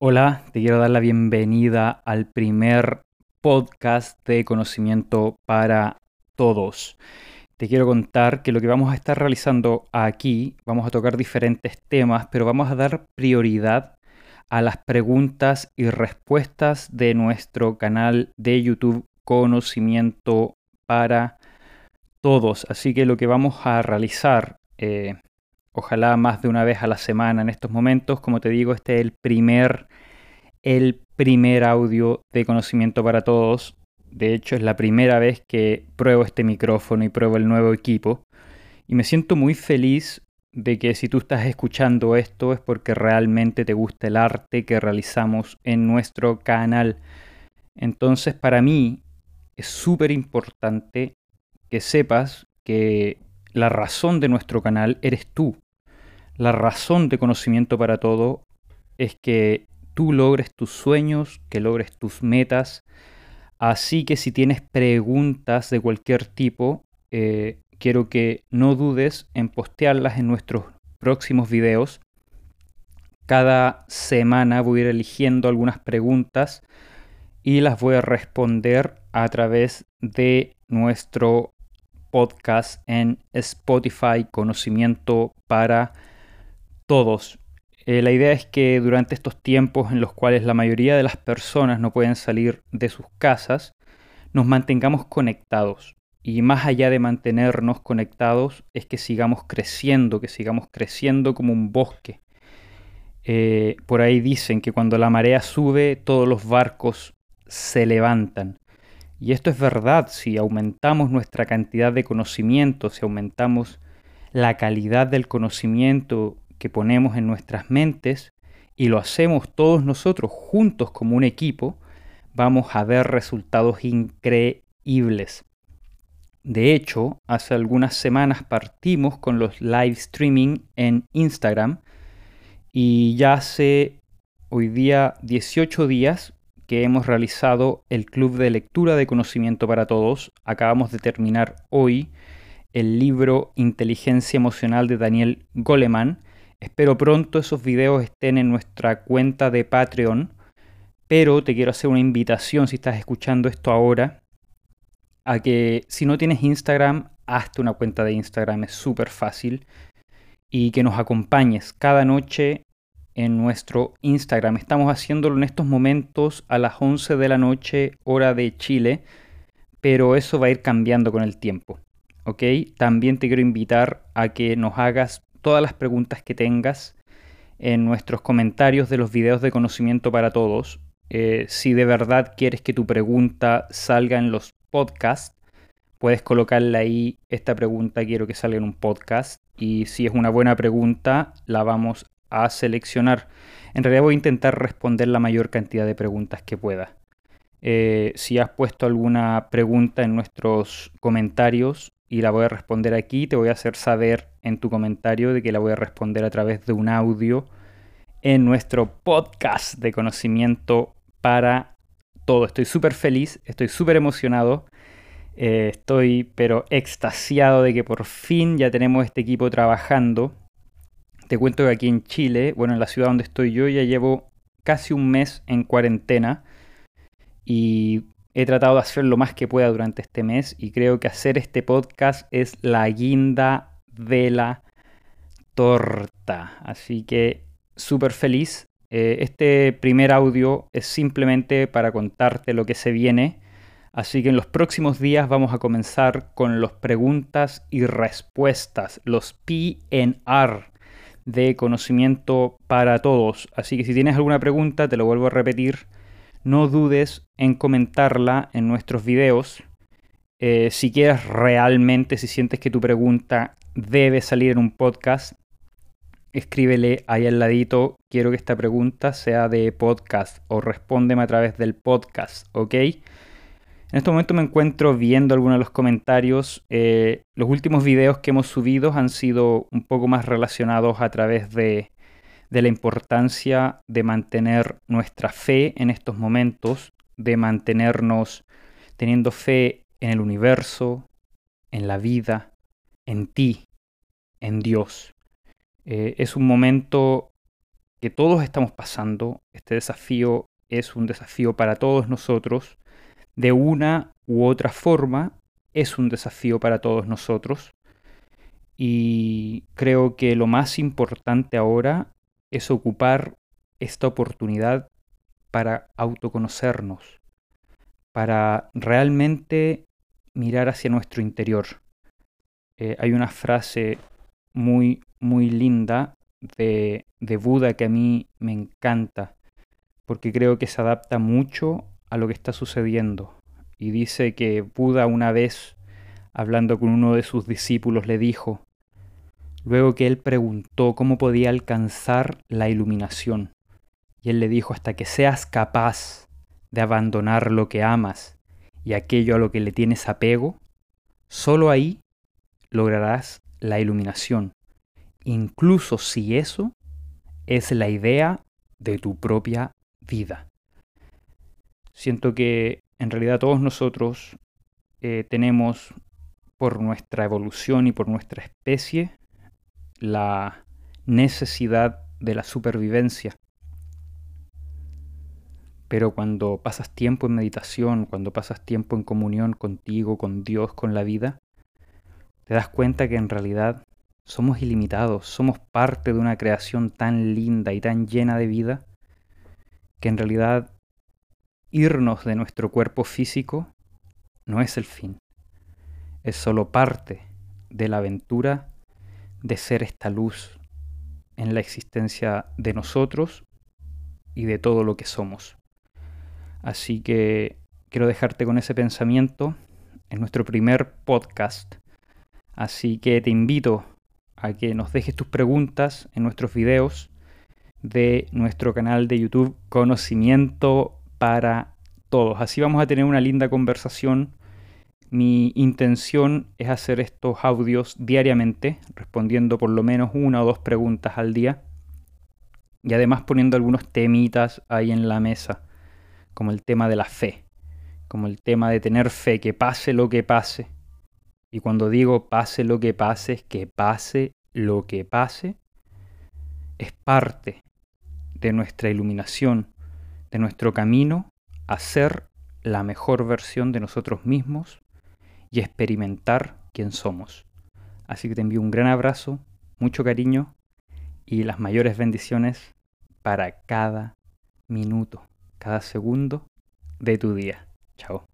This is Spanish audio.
Hola, te quiero dar la bienvenida al primer podcast de conocimiento para todos. Te quiero contar que lo que vamos a estar realizando aquí, vamos a tocar diferentes temas, pero vamos a dar prioridad a las preguntas y respuestas de nuestro canal de YouTube Conocimiento para todos. Así que lo que vamos a realizar eh, ojalá más de una vez a la semana en estos momentos. Como te digo, este es el primer, el primer audio de conocimiento para todos. De hecho, es la primera vez que pruebo este micrófono y pruebo el nuevo equipo. Y me siento muy feliz de que si tú estás escuchando esto es porque realmente te gusta el arte que realizamos en nuestro canal. Entonces, para mí es súper importante que sepas que la razón de nuestro canal eres tú. La razón de conocimiento para todo es que tú logres tus sueños, que logres tus metas. Así que si tienes preguntas de cualquier tipo, eh, quiero que no dudes en postearlas en nuestros próximos videos. Cada semana voy a ir eligiendo algunas preguntas y las voy a responder a través de nuestro podcast en Spotify Conocimiento para todos. Eh, la idea es que durante estos tiempos en los cuales la mayoría de las personas no pueden salir de sus casas, nos mantengamos conectados. Y más allá de mantenernos conectados, es que sigamos creciendo, que sigamos creciendo como un bosque. Eh, por ahí dicen que cuando la marea sube, todos los barcos se levantan. Y esto es verdad, si aumentamos nuestra cantidad de conocimiento, si aumentamos la calidad del conocimiento que ponemos en nuestras mentes y lo hacemos todos nosotros juntos como un equipo, vamos a ver resultados increíbles. De hecho, hace algunas semanas partimos con los live streaming en Instagram y ya hace hoy día 18 días que hemos realizado el Club de Lectura de Conocimiento para Todos. Acabamos de terminar hoy el libro Inteligencia Emocional de Daniel Goleman Espero pronto esos videos estén en nuestra cuenta de Patreon, pero te quiero hacer una invitación si estás escuchando esto ahora, a que si no tienes Instagram, hazte una cuenta de Instagram, es súper fácil, y que nos acompañes cada noche en nuestro Instagram. Estamos haciéndolo en estos momentos a las 11 de la noche, hora de Chile, pero eso va a ir cambiando con el tiempo. ¿Ok? También te quiero invitar a que nos hagas todas las preguntas que tengas en nuestros comentarios de los videos de conocimiento para todos. Eh, si de verdad quieres que tu pregunta salga en los podcasts, puedes colocarle ahí esta pregunta quiero que salga en un podcast y si es una buena pregunta la vamos a seleccionar. En realidad voy a intentar responder la mayor cantidad de preguntas que pueda. Eh, si has puesto alguna pregunta en nuestros comentarios, y la voy a responder aquí. Te voy a hacer saber en tu comentario de que la voy a responder a través de un audio en nuestro podcast de conocimiento para todo. Estoy súper feliz, estoy súper emocionado. Eh, estoy pero extasiado de que por fin ya tenemos este equipo trabajando. Te cuento que aquí en Chile, bueno, en la ciudad donde estoy yo, ya llevo casi un mes en cuarentena. Y He tratado de hacer lo más que pueda durante este mes y creo que hacer este podcast es la guinda de la torta. Así que súper feliz. Eh, este primer audio es simplemente para contarte lo que se viene. Así que en los próximos días vamos a comenzar con los preguntas y respuestas, los PNR de conocimiento para todos. Así que si tienes alguna pregunta, te lo vuelvo a repetir no dudes en comentarla en nuestros videos. Eh, si quieres realmente, si sientes que tu pregunta debe salir en un podcast, escríbele ahí al ladito, quiero que esta pregunta sea de podcast o respóndeme a través del podcast, ¿ok? En este momento me encuentro viendo algunos de los comentarios. Eh, los últimos videos que hemos subido han sido un poco más relacionados a través de la importancia de mantener nuestra fe en estos momentos, de mantenernos teniendo fe en el universo, en la vida, en ti, en Dios. Eh, es un momento que todos estamos pasando. Este desafío es un desafío para todos nosotros. De una u otra forma, es un desafío para todos nosotros. Y creo que lo más importante ahora es ocupar esta oportunidad para autoconocernos, para realmente mirar hacia nuestro interior. Eh, hay una frase muy, muy linda de, de Buda que a mí me encanta, porque creo que se adapta mucho a lo que está sucediendo. Y dice que Buda una vez, hablando con uno de sus discípulos, le dijo, luego que él preguntó cómo podía alcanzar la iluminación, y él le dijo, hasta que seas capaz de abandonar lo que amas y aquello a lo que le tienes apego, solo ahí lograrás la iluminación, incluso si eso es la idea de tu propia vida. Siento que en realidad todos nosotros eh, tenemos por nuestra evolución y por nuestra especie la necesidad de la supervivencia. Pero cuando pasas tiempo en meditación, cuando pasas tiempo en comunión contigo, con Dios, con la vida, te das cuenta que en realidad somos ilimitados, somos parte de una creación tan linda y tan llena de vida, que en realidad irnos de nuestro cuerpo físico no es el fin, es solo parte de la aventura de ser esta luz en la existencia de nosotros y de todo lo que somos. Así que quiero dejarte con ese pensamiento en nuestro primer podcast. Así que te invito a que nos dejes tus preguntas en nuestros videos de nuestro canal de YouTube Conocimiento para Todos. Así vamos a tener una linda conversación. Mi intención es hacer estos audios diariamente, respondiendo por lo menos una o dos preguntas al día y además poniendo algunos temitas ahí en la mesa como el tema de la fe, como el tema de tener fe, que pase lo que pase. Y cuando digo pase lo que pase, que pase lo que pase, es parte de nuestra iluminación, de nuestro camino a ser la mejor versión de nosotros mismos y experimentar quién somos. Así que te envío un gran abrazo, mucho cariño y las mayores bendiciones para cada minuto cada segundo de tu día. Chao.